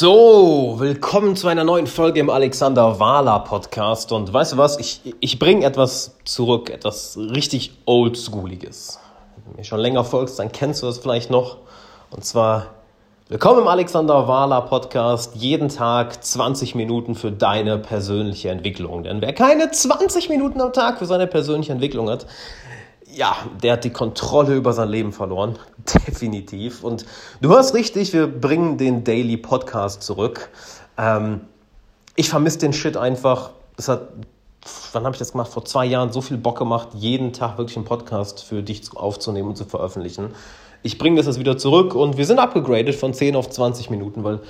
So, willkommen zu einer neuen Folge im Alexander Wahler Podcast. Und weißt du was? Ich, ich bringe etwas zurück, etwas richtig Oldschooliges. Wenn du mir schon länger folgst, dann kennst du das vielleicht noch. Und zwar, willkommen im Alexander Wahler Podcast. Jeden Tag 20 Minuten für deine persönliche Entwicklung. Denn wer keine 20 Minuten am Tag für seine persönliche Entwicklung hat, ja, der hat die Kontrolle über sein Leben verloren. Definitiv. Und du hörst richtig, wir bringen den Daily Podcast zurück. Ähm, ich vermisse den Shit einfach. Es hat, wann habe ich das gemacht? Vor zwei Jahren so viel Bock gemacht, jeden Tag wirklich einen Podcast für dich aufzunehmen und zu veröffentlichen. Ich bringe das jetzt wieder zurück und wir sind abgegradet von 10 auf 20 Minuten, weil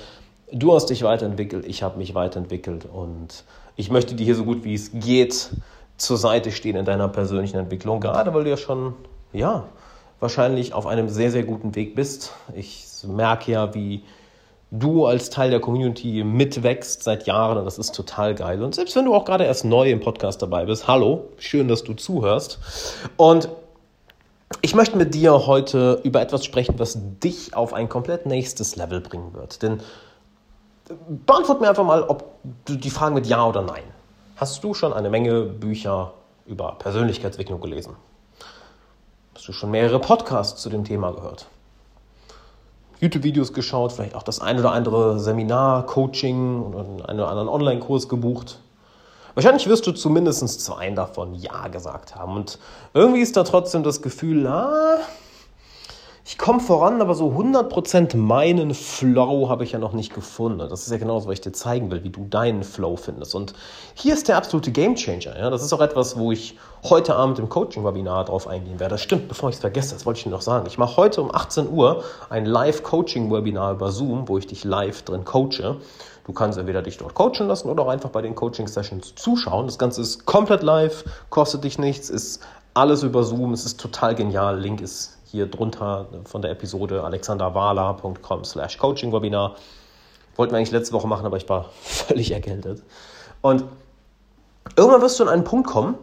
du hast dich weiterentwickelt, ich habe mich weiterentwickelt und ich möchte dir hier so gut wie es geht zur Seite stehen in deiner persönlichen Entwicklung, gerade weil du ja schon, ja, wahrscheinlich auf einem sehr, sehr guten Weg bist. Ich merke ja, wie du als Teil der Community mitwächst seit Jahren und das ist total geil. Und selbst wenn du auch gerade erst neu im Podcast dabei bist, hallo, schön, dass du zuhörst. Und ich möchte mit dir heute über etwas sprechen, was dich auf ein komplett nächstes Level bringen wird. Denn beantwort mir einfach mal, ob du die Fragen mit Ja oder Nein. Hast du schon eine Menge Bücher über Persönlichkeitsentwicklung gelesen? Hast du schon mehrere Podcasts zu dem Thema gehört? YouTube-Videos geschaut, vielleicht auch das ein oder andere Seminar, Coaching oder einen oder anderen Online-Kurs gebucht? Wahrscheinlich wirst du zumindest zu einem davon Ja gesagt haben. Und irgendwie ist da trotzdem das Gefühl, ah, ich komme voran, aber so 100% meinen Flow habe ich ja noch nicht gefunden. Das ist ja genau das, was ich dir zeigen will, wie du deinen Flow findest. Und hier ist der absolute Gamechanger. Ja? Das ist auch etwas, wo ich heute Abend im Coaching-Webinar drauf eingehen werde. Das stimmt, bevor ich es vergesse, das wollte ich dir noch sagen. Ich mache heute um 18 Uhr ein Live-Coaching-Webinar über Zoom, wo ich dich live drin coache. Du kannst entweder dich dort coachen lassen oder auch einfach bei den Coaching-Sessions zuschauen. Das Ganze ist komplett live, kostet dich nichts, ist alles über Zoom, es ist total genial. Link ist hier drunter von der Episode alexanderwala.com slash coaching-webinar. Wollten wir eigentlich letzte Woche machen, aber ich war völlig erkältet. Und irgendwann wirst du an einen Punkt kommen,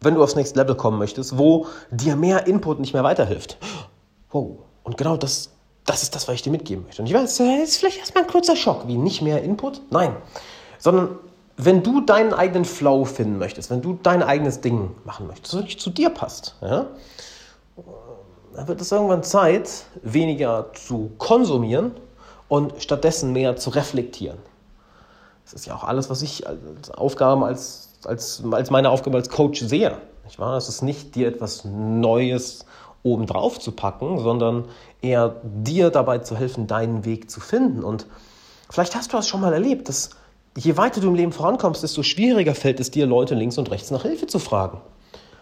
wenn du aufs nächste Level kommen möchtest, wo dir mehr Input nicht mehr weiterhilft. Wow. Und genau das, das ist das, was ich dir mitgeben möchte. Und ich weiß, das ist vielleicht erstmal ein kurzer Schock, wie nicht mehr Input. Nein. Sondern wenn du deinen eigenen Flow finden möchtest, wenn du dein eigenes Ding machen möchtest, das wirklich zu dir passt, ja, dann wird es irgendwann Zeit, weniger zu konsumieren und stattdessen mehr zu reflektieren. Das ist ja auch alles, was ich als Aufgabe, als, als, als meine Aufgabe als Coach sehe. Nicht wahr? Es ist nicht dir etwas Neues obendrauf zu packen, sondern eher dir dabei zu helfen, deinen Weg zu finden. Und vielleicht hast du das schon mal erlebt, dass je weiter du im Leben vorankommst, desto schwieriger fällt es dir, Leute links und rechts nach Hilfe zu fragen.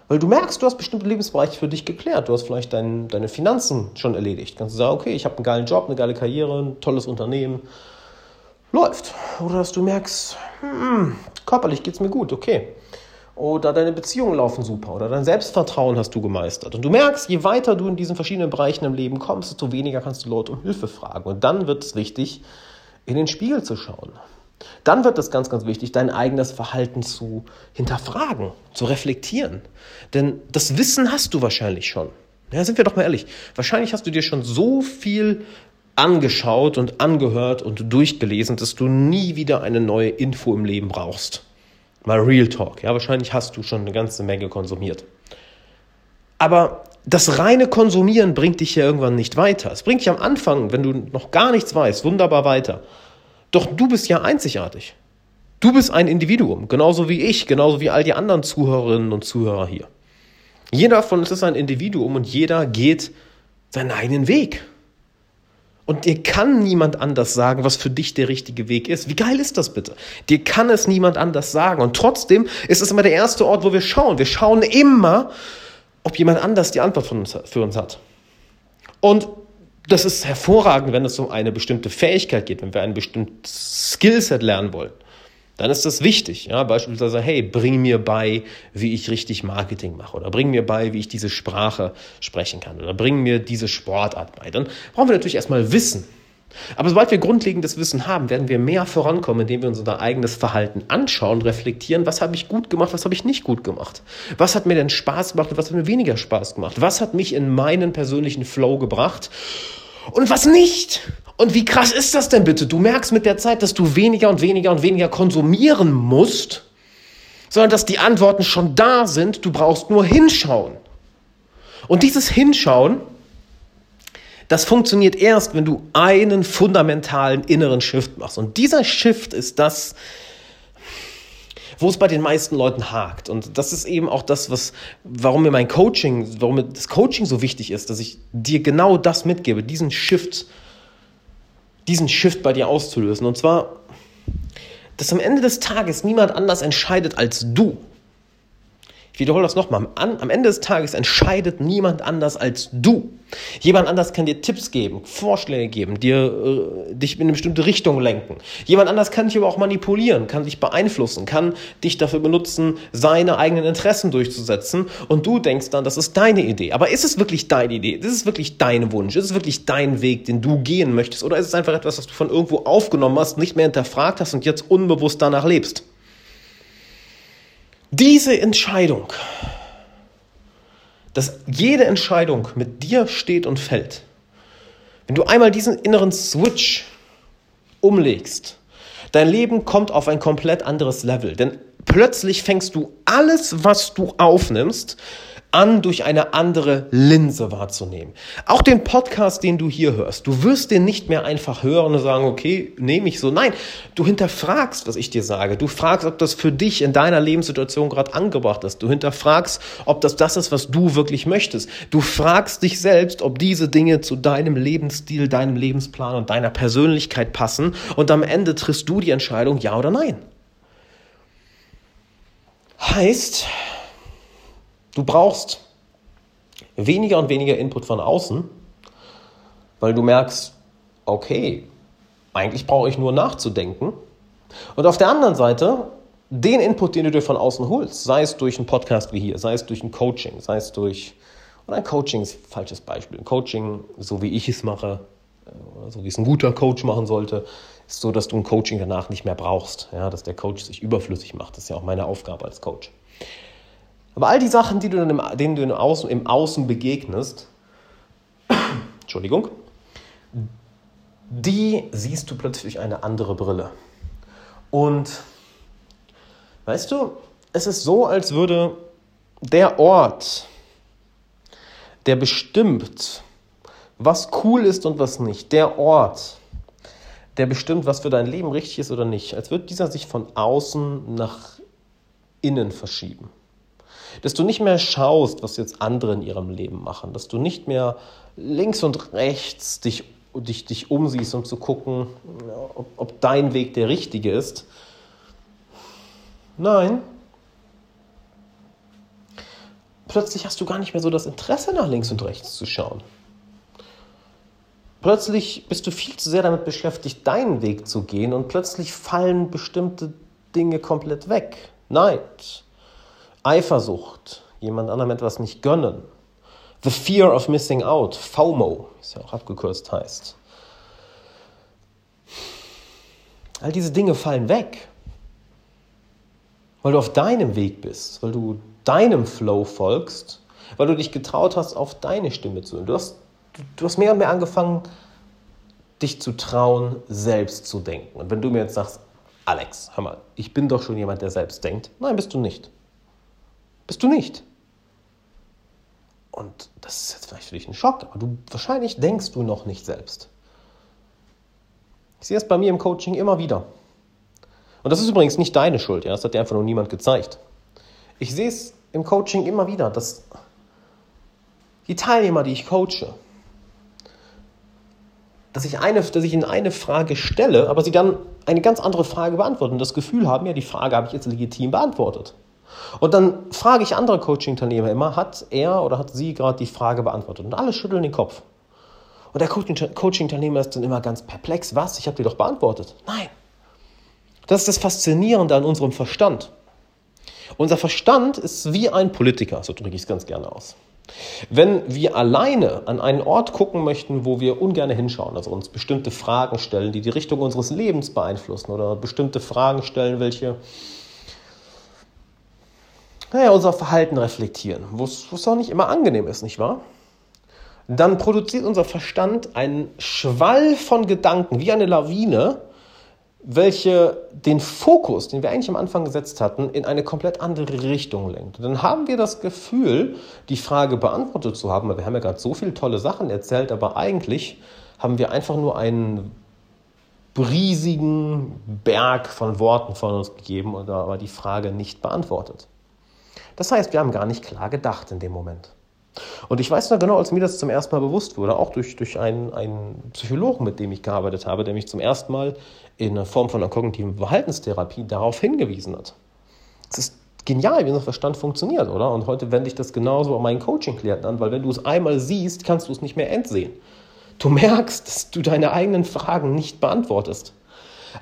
Weil du merkst, du hast bestimmte Lebensbereiche für dich geklärt. Du hast vielleicht dein, deine Finanzen schon erledigt. Kannst du sagen, okay, ich habe einen geilen Job, eine geile Karriere, ein tolles Unternehmen. Läuft. Oder dass du merkst, hm, körperlich geht es mir gut, okay. Oder deine Beziehungen laufen super. Oder dein Selbstvertrauen hast du gemeistert. Und du merkst, je weiter du in diesen verschiedenen Bereichen im Leben kommst, desto weniger kannst du Leute um Hilfe fragen. Und dann wird es wichtig, in den Spiegel zu schauen. Dann wird es ganz, ganz wichtig, dein eigenes Verhalten zu hinterfragen, zu reflektieren. Denn das Wissen hast du wahrscheinlich schon. Ja, sind wir doch mal ehrlich. Wahrscheinlich hast du dir schon so viel angeschaut und angehört und durchgelesen, dass du nie wieder eine neue Info im Leben brauchst. Mal Real Talk. Ja, wahrscheinlich hast du schon eine ganze Menge konsumiert. Aber das reine Konsumieren bringt dich ja irgendwann nicht weiter. Es bringt dich am Anfang, wenn du noch gar nichts weißt, wunderbar weiter. Doch du bist ja einzigartig. Du bist ein Individuum, genauso wie ich, genauso wie all die anderen Zuhörerinnen und Zuhörer hier. Jeder von uns ist ein Individuum und jeder geht seinen eigenen Weg. Und dir kann niemand anders sagen, was für dich der richtige Weg ist. Wie geil ist das bitte? Dir kann es niemand anders sagen. Und trotzdem ist es immer der erste Ort, wo wir schauen. Wir schauen immer, ob jemand anders die Antwort uns, für uns hat. Und das ist hervorragend, wenn es um eine bestimmte Fähigkeit geht, wenn wir ein bestimmtes Skillset lernen wollen. Dann ist das wichtig. Ja? Beispielsweise, hey, bring mir bei, wie ich richtig Marketing mache. Oder bring mir bei, wie ich diese Sprache sprechen kann. Oder bring mir diese Sportart bei. Dann brauchen wir natürlich erstmal Wissen. Aber sobald wir grundlegendes Wissen haben, werden wir mehr vorankommen, indem wir unser eigenes Verhalten anschauen, reflektieren, was habe ich gut gemacht, was habe ich nicht gut gemacht. Was hat mir denn Spaß gemacht und was hat mir weniger Spaß gemacht. Was hat mich in meinen persönlichen Flow gebracht und was nicht. Und wie krass ist das denn bitte? Du merkst mit der Zeit, dass du weniger und weniger und weniger konsumieren musst, sondern dass die Antworten schon da sind. Du brauchst nur hinschauen. Und dieses Hinschauen, das funktioniert erst, wenn du einen fundamentalen inneren Shift machst. Und dieser Shift ist das, wo es bei den meisten Leuten hakt. Und das ist eben auch das, was, warum mir mein Coaching, warum mir das Coaching so wichtig ist, dass ich dir genau das mitgebe, diesen Shift, diesen Shift bei dir auszulösen. Und zwar, dass am Ende des Tages niemand anders entscheidet als du. Ich wiederhole das nochmal. Am, am Ende des Tages entscheidet niemand anders als du. Jemand anders kann dir Tipps geben, Vorschläge geben, dir, äh, dich in eine bestimmte Richtung lenken. Jemand anders kann dich aber auch manipulieren, kann dich beeinflussen, kann dich dafür benutzen, seine eigenen Interessen durchzusetzen. Und du denkst dann, das ist deine Idee. Aber ist es wirklich deine Idee? Ist es wirklich dein Wunsch? Ist es wirklich dein Weg, den du gehen möchtest? Oder ist es einfach etwas, was du von irgendwo aufgenommen hast, nicht mehr hinterfragt hast und jetzt unbewusst danach lebst? Diese Entscheidung, dass jede Entscheidung mit dir steht und fällt, wenn du einmal diesen inneren Switch umlegst, dein Leben kommt auf ein komplett anderes Level. Denn plötzlich fängst du alles, was du aufnimmst, an, durch eine andere Linse wahrzunehmen. Auch den Podcast, den du hier hörst, du wirst den nicht mehr einfach hören und sagen, okay, nehme ich so. Nein, du hinterfragst, was ich dir sage. Du fragst, ob das für dich in deiner Lebenssituation gerade angebracht ist. Du hinterfragst, ob das das ist, was du wirklich möchtest. Du fragst dich selbst, ob diese Dinge zu deinem Lebensstil, deinem Lebensplan und deiner Persönlichkeit passen. Und am Ende triffst du die Entscheidung, ja oder nein. Heißt, Du brauchst weniger und weniger Input von außen, weil du merkst, okay, eigentlich brauche ich nur nachzudenken. Und auf der anderen Seite den Input, den du dir von außen holst, sei es durch einen Podcast wie hier, sei es durch ein Coaching, sei es durch, oder ein Coaching ist ein falsches Beispiel. Ein Coaching, so wie ich es mache, so wie es ein guter Coach machen sollte, ist so, dass du ein Coaching danach nicht mehr brauchst, ja, dass der Coach sich überflüssig macht. Das ist ja auch meine Aufgabe als Coach. Aber all die Sachen, die du dann im, denen du im Außen, im Außen begegnest, Entschuldigung, die siehst du plötzlich durch eine andere Brille. Und weißt du, es ist so, als würde der Ort, der bestimmt, was cool ist und was nicht, der Ort, der bestimmt, was für dein Leben richtig ist oder nicht, als würde dieser sich von außen nach innen verschieben dass du nicht mehr schaust, was jetzt andere in ihrem Leben machen, dass du nicht mehr links und rechts dich, dich, dich umsiehst, um zu gucken, ob, ob dein Weg der richtige ist. Nein. Plötzlich hast du gar nicht mehr so das Interesse, nach links und rechts zu schauen. Plötzlich bist du viel zu sehr damit beschäftigt, deinen Weg zu gehen und plötzlich fallen bestimmte Dinge komplett weg. Neid, Eifersucht, jemand anderem etwas nicht gönnen. The fear of missing out, FOMO, wie es ja auch abgekürzt heißt. All diese Dinge fallen weg, weil du auf deinem Weg bist, weil du deinem Flow folgst, weil du dich getraut hast, auf deine Stimme zu hören. Du hast, du hast mehr und mehr angefangen, dich zu trauen, selbst zu denken. Und wenn du mir jetzt sagst, Alex, hör mal, ich bin doch schon jemand, der selbst denkt. Nein, bist du nicht. Bist du nicht. Und das ist jetzt vielleicht für dich ein Schock, aber du, wahrscheinlich denkst du noch nicht selbst. Ich sehe es bei mir im Coaching immer wieder. Und das ist übrigens nicht deine Schuld, ja? das hat dir einfach nur niemand gezeigt. Ich sehe es im Coaching immer wieder, dass die Teilnehmer, die ich coache, dass ich, eine, dass ich ihnen eine Frage stelle, aber sie dann eine ganz andere Frage beantworten und das Gefühl haben, ja, die Frage habe ich jetzt legitim beantwortet. Und dann frage ich andere Coaching-Teilnehmer immer, hat er oder hat sie gerade die Frage beantwortet? Und alle schütteln den Kopf. Und der Coaching-Teilnehmer ist dann immer ganz perplex. Was? Ich habe dir doch beantwortet. Nein. Das ist das Faszinierende an unserem Verstand. Unser Verstand ist wie ein Politiker, so drücke ich es ganz gerne aus. Wenn wir alleine an einen Ort gucken möchten, wo wir ungern hinschauen, also uns bestimmte Fragen stellen, die die Richtung unseres Lebens beeinflussen oder bestimmte Fragen stellen, welche naja, unser Verhalten reflektieren, wo es auch nicht immer angenehm ist, nicht wahr? dann produziert unser Verstand einen Schwall von Gedanken, wie eine Lawine, welche den Fokus, den wir eigentlich am Anfang gesetzt hatten, in eine komplett andere Richtung lenkt. Und dann haben wir das Gefühl, die Frage beantwortet zu haben, weil wir haben ja gerade so viele tolle Sachen erzählt, aber eigentlich haben wir einfach nur einen riesigen Berg von Worten von uns gegeben und aber die Frage nicht beantwortet. Das heißt, wir haben gar nicht klar gedacht in dem Moment. Und ich weiß noch genau, als mir das zum ersten Mal bewusst wurde, auch durch, durch einen, einen Psychologen, mit dem ich gearbeitet habe, der mich zum ersten Mal in Form von einer kognitiven Verhaltenstherapie darauf hingewiesen hat. Es ist genial, wie unser Verstand funktioniert, oder? Und heute wende ich das genauso an meinen Coaching-Klienten an, weil wenn du es einmal siehst, kannst du es nicht mehr entsehen. Du merkst, dass du deine eigenen Fragen nicht beantwortest.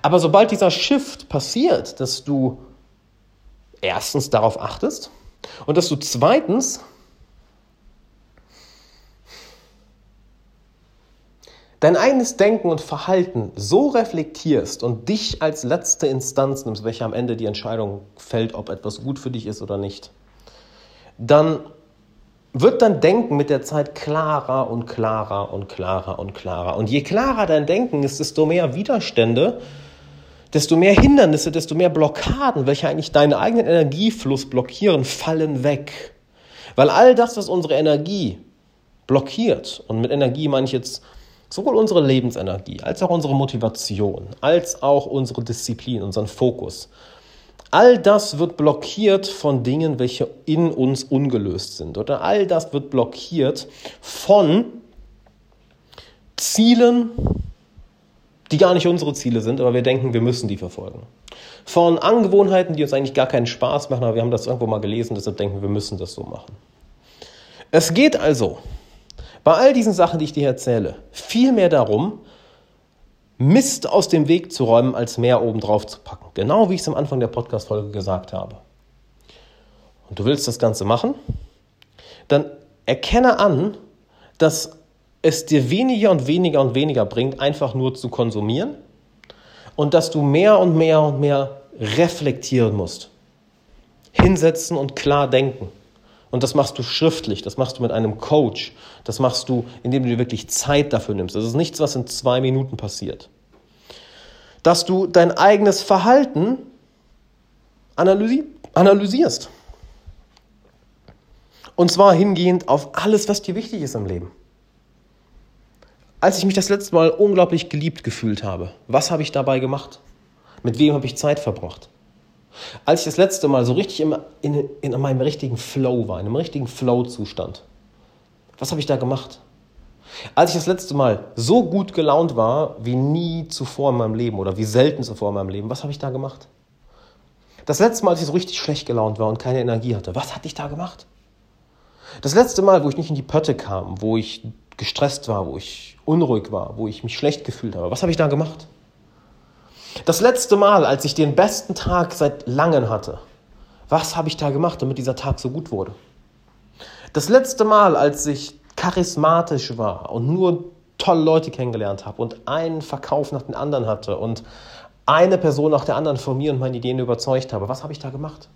Aber sobald dieser Shift passiert, dass du erstens darauf achtest und dass du zweitens dein eigenes Denken und Verhalten so reflektierst und dich als letzte Instanz nimmst, welche am Ende die Entscheidung fällt, ob etwas gut für dich ist oder nicht, dann wird dein Denken mit der Zeit klarer und klarer und klarer und klarer. Und je klarer dein Denken ist, desto mehr Widerstände, desto mehr Hindernisse, desto mehr Blockaden, welche eigentlich deinen eigenen Energiefluss blockieren, fallen weg. Weil all das, was unsere Energie blockiert, und mit Energie meine ich jetzt sowohl unsere Lebensenergie als auch unsere Motivation, als auch unsere Disziplin, unseren Fokus. All das wird blockiert von Dingen, welche in uns ungelöst sind. Oder all das wird blockiert von Zielen, die gar nicht unsere Ziele sind, aber wir denken, wir müssen die verfolgen. Von Angewohnheiten, die uns eigentlich gar keinen Spaß machen, aber wir haben das irgendwo mal gelesen, deshalb denken wir, wir müssen das so machen. Es geht also bei all diesen Sachen, die ich dir erzähle, viel mehr darum, Mist aus dem Weg zu räumen, als mehr oben drauf zu packen. Genau wie ich es am Anfang der Podcast-Folge gesagt habe. Und du willst das Ganze machen? Dann erkenne an, dass es dir weniger und weniger und weniger bringt, einfach nur zu konsumieren und dass du mehr und mehr und mehr reflektieren musst. Hinsetzen und klar denken. Und das machst du schriftlich, das machst du mit einem Coach, das machst du, indem du dir wirklich Zeit dafür nimmst. Das ist nichts, was in zwei Minuten passiert. Dass du dein eigenes Verhalten analysi analysierst. Und zwar hingehend auf alles, was dir wichtig ist im Leben. Als ich mich das letzte Mal unglaublich geliebt gefühlt habe, was habe ich dabei gemacht? Mit wem habe ich Zeit verbracht? Als ich das letzte Mal so richtig in, in, in meinem richtigen Flow war, in einem richtigen Flow-Zustand, was habe ich da gemacht? Als ich das letzte Mal so gut gelaunt war wie nie zuvor in meinem Leben oder wie selten zuvor in meinem Leben, was habe ich da gemacht? Das letzte Mal, als ich so richtig schlecht gelaunt war und keine Energie hatte, was hatte ich da gemacht? Das letzte Mal, wo ich nicht in die Pötte kam, wo ich gestresst war, wo ich unruhig war, wo ich mich schlecht gefühlt habe, was habe ich da gemacht? Das letzte Mal, als ich den besten Tag seit langem hatte, was habe ich da gemacht, damit dieser Tag so gut wurde? Das letzte Mal, als ich charismatisch war und nur tolle Leute kennengelernt habe und einen Verkauf nach dem anderen hatte und eine Person nach der anderen von mir und meinen Ideen überzeugt habe, was habe ich da gemacht?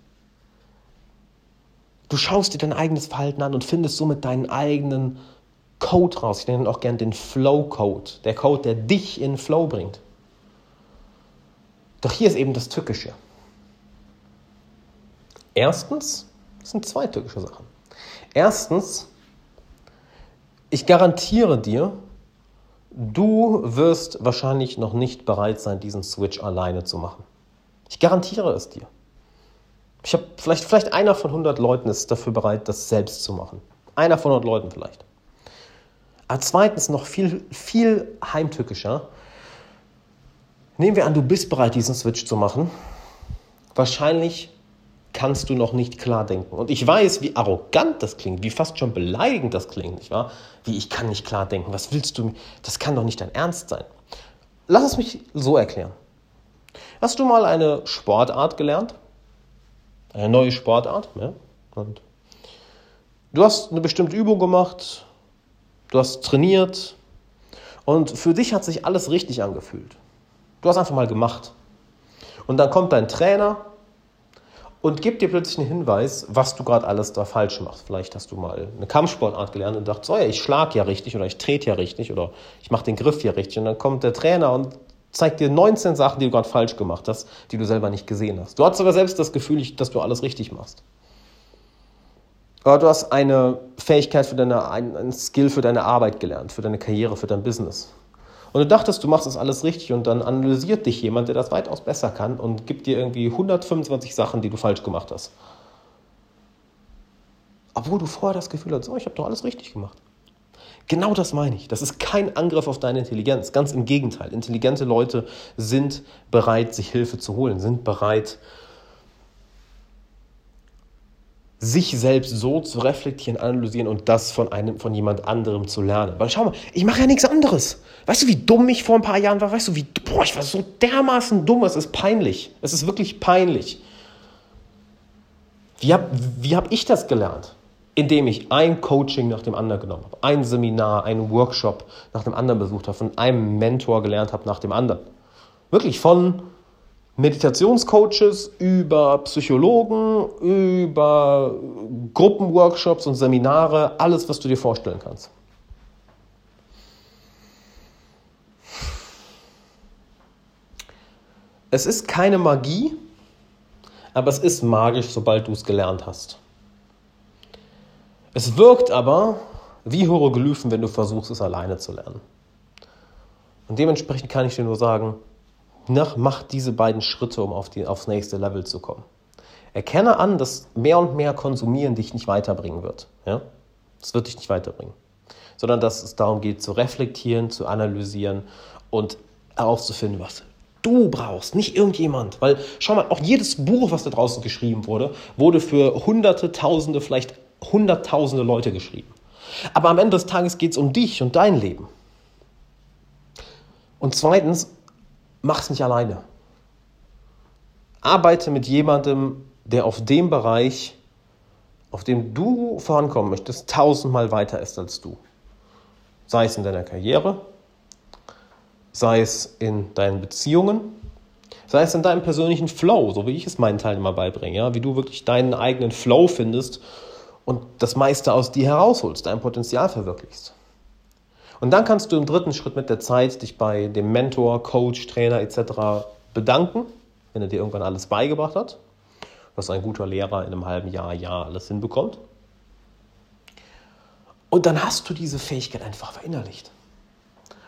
Du schaust dir dein eigenes Verhalten an und findest somit deinen eigenen Code raus. Ich nenne ihn auch gern den Flow-Code. Der Code, der dich in Flow bringt. Doch hier ist eben das Tückische. Erstens, das sind zwei tückische Sachen. Erstens, ich garantiere dir, du wirst wahrscheinlich noch nicht bereit sein, diesen Switch alleine zu machen. Ich garantiere es dir. Ich habe vielleicht, vielleicht einer von 100 Leuten ist dafür bereit, das selbst zu machen. Einer von 100 Leuten vielleicht. Aber zweitens noch viel, viel heimtückischer. Nehmen wir an, du bist bereit, diesen Switch zu machen. Wahrscheinlich kannst du noch nicht klar denken. Und ich weiß, wie arrogant das klingt, wie fast schon beleidigend das klingt, nicht wahr? Wie ich kann nicht klar denken. Was willst du? Das kann doch nicht dein Ernst sein. Lass es mich so erklären. Hast du mal eine Sportart gelernt? Eine neue Sportart? Ja? Und du hast eine bestimmte Übung gemacht, du hast trainiert und für dich hat sich alles richtig angefühlt. Du hast einfach mal gemacht. Und dann kommt dein Trainer und gibt dir plötzlich einen Hinweis, was du gerade alles da falsch machst. Vielleicht hast du mal eine Kampfsportart gelernt und dachtest, oh ja, ich schlag ja richtig oder ich trete ja richtig oder ich mache den Griff ja richtig. Und dann kommt der Trainer und zeigt dir 19 Sachen, die du gerade falsch gemacht hast, die du selber nicht gesehen hast. Du hast sogar selbst das Gefühl, dass du alles richtig machst. Oder du hast eine Fähigkeit für deine, ein Skill für deine Arbeit gelernt, für deine Karriere, für dein Business. Und du dachtest, du machst das alles richtig und dann analysiert dich jemand, der das weitaus besser kann und gibt dir irgendwie 125 Sachen, die du falsch gemacht hast. Obwohl du vorher das Gefühl hast, oh, ich habe doch alles richtig gemacht. Genau das meine ich. Das ist kein Angriff auf deine Intelligenz. Ganz im Gegenteil. Intelligente Leute sind bereit, sich Hilfe zu holen, sind bereit, sich selbst so zu reflektieren, analysieren und das von einem, von jemand anderem zu lernen. Weil schau mal, ich mache ja nichts anderes. Weißt du, wie dumm ich vor ein paar Jahren war? Weißt du, wie, boah, ich war so dermaßen dumm, es ist peinlich. Es ist wirklich peinlich. Wie habe wie hab ich das gelernt? Indem ich ein Coaching nach dem anderen genommen habe, ein Seminar, einen Workshop nach dem anderen besucht habe, von einem Mentor gelernt habe nach dem anderen. Wirklich von Meditationscoaches, über Psychologen, über Gruppenworkshops und Seminare, alles, was du dir vorstellen kannst. Es ist keine Magie, aber es ist magisch, sobald du es gelernt hast. Es wirkt aber wie Hieroglyphen, wenn du versuchst, es alleine zu lernen. Und dementsprechend kann ich dir nur sagen, nach, mach diese beiden Schritte, um auf die, aufs nächste Level zu kommen. Erkenne an, dass mehr und mehr Konsumieren dich nicht weiterbringen wird. Ja? Das wird dich nicht weiterbringen. Sondern dass es darum geht, zu reflektieren, zu analysieren und herauszufinden, was du brauchst, nicht irgendjemand. Weil, schau mal, auch jedes Buch, was da draußen geschrieben wurde, wurde für Hunderte, Tausende, vielleicht Hunderttausende Leute geschrieben. Aber am Ende des Tages geht es um dich und dein Leben. Und zweitens, mach's nicht alleine. Arbeite mit jemandem, der auf dem Bereich, auf dem du vorankommen möchtest, tausendmal weiter ist als du. Sei es in deiner Karriere, sei es in deinen Beziehungen, sei es in deinem persönlichen Flow, so wie ich es meinen Teilnehmern beibringe, ja? wie du wirklich deinen eigenen Flow findest und das meiste aus dir herausholst, dein Potenzial verwirklichst. Und dann kannst du im dritten Schritt mit der Zeit dich bei dem Mentor, Coach, Trainer etc. bedanken, wenn er dir irgendwann alles beigebracht hat, was ein guter Lehrer in einem halben Jahr, Jahr alles hinbekommt. Und dann hast du diese Fähigkeit einfach verinnerlicht.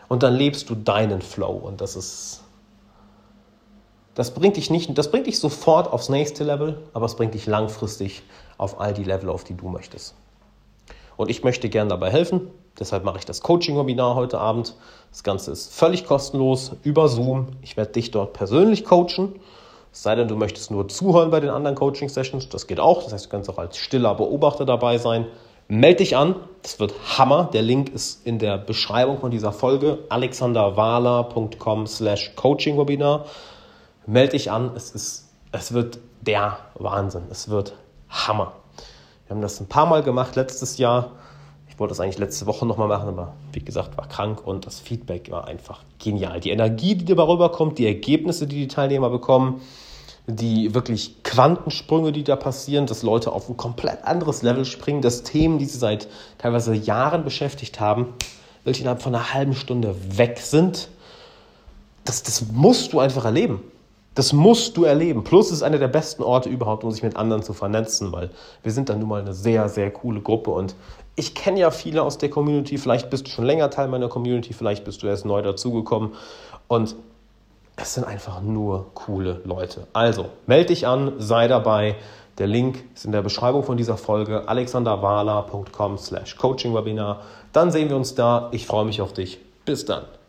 Und dann lebst du deinen Flow und das ist das bringt dich nicht, das bringt dich sofort aufs nächste Level, aber es bringt dich langfristig auf all die Level, auf die du möchtest. Und ich möchte gerne dabei helfen. Deshalb mache ich das Coaching-Webinar heute Abend. Das Ganze ist völlig kostenlos über Zoom. Ich werde dich dort persönlich coachen. Es sei denn, du möchtest nur zuhören bei den anderen Coaching-Sessions. Das geht auch. Das heißt, du kannst auch als stiller Beobachter dabei sein. Meld dich an. Das wird Hammer. Der Link ist in der Beschreibung von dieser Folge. alexanderwahler.com slash Coaching-Webinar. Meld dich an. Es, ist, es wird der Wahnsinn. Es wird Hammer. Wir haben das ein paar Mal gemacht letztes Jahr. Wollte das eigentlich letzte Woche nochmal machen, aber wie gesagt, war krank und das Feedback war einfach genial. Die Energie, die dabei rüberkommt, die Ergebnisse, die die Teilnehmer bekommen, die wirklich Quantensprünge, die da passieren, dass Leute auf ein komplett anderes Level springen, dass Themen, die sie seit teilweise Jahren beschäftigt haben, welche innerhalb von einer halben Stunde weg sind, das, das musst du einfach erleben. Das musst du erleben. Plus es ist einer der besten Orte überhaupt, um sich mit anderen zu vernetzen, weil wir sind dann nun mal eine sehr, sehr coole Gruppe und ich kenne ja viele aus der Community. Vielleicht bist du schon länger Teil meiner Community, vielleicht bist du erst neu dazugekommen und es sind einfach nur coole Leute. Also, melde dich an, sei dabei. Der Link ist in der Beschreibung von dieser Folge alexanderwala.com slash coachingwebinar. Dann sehen wir uns da. Ich freue mich auf dich. Bis dann.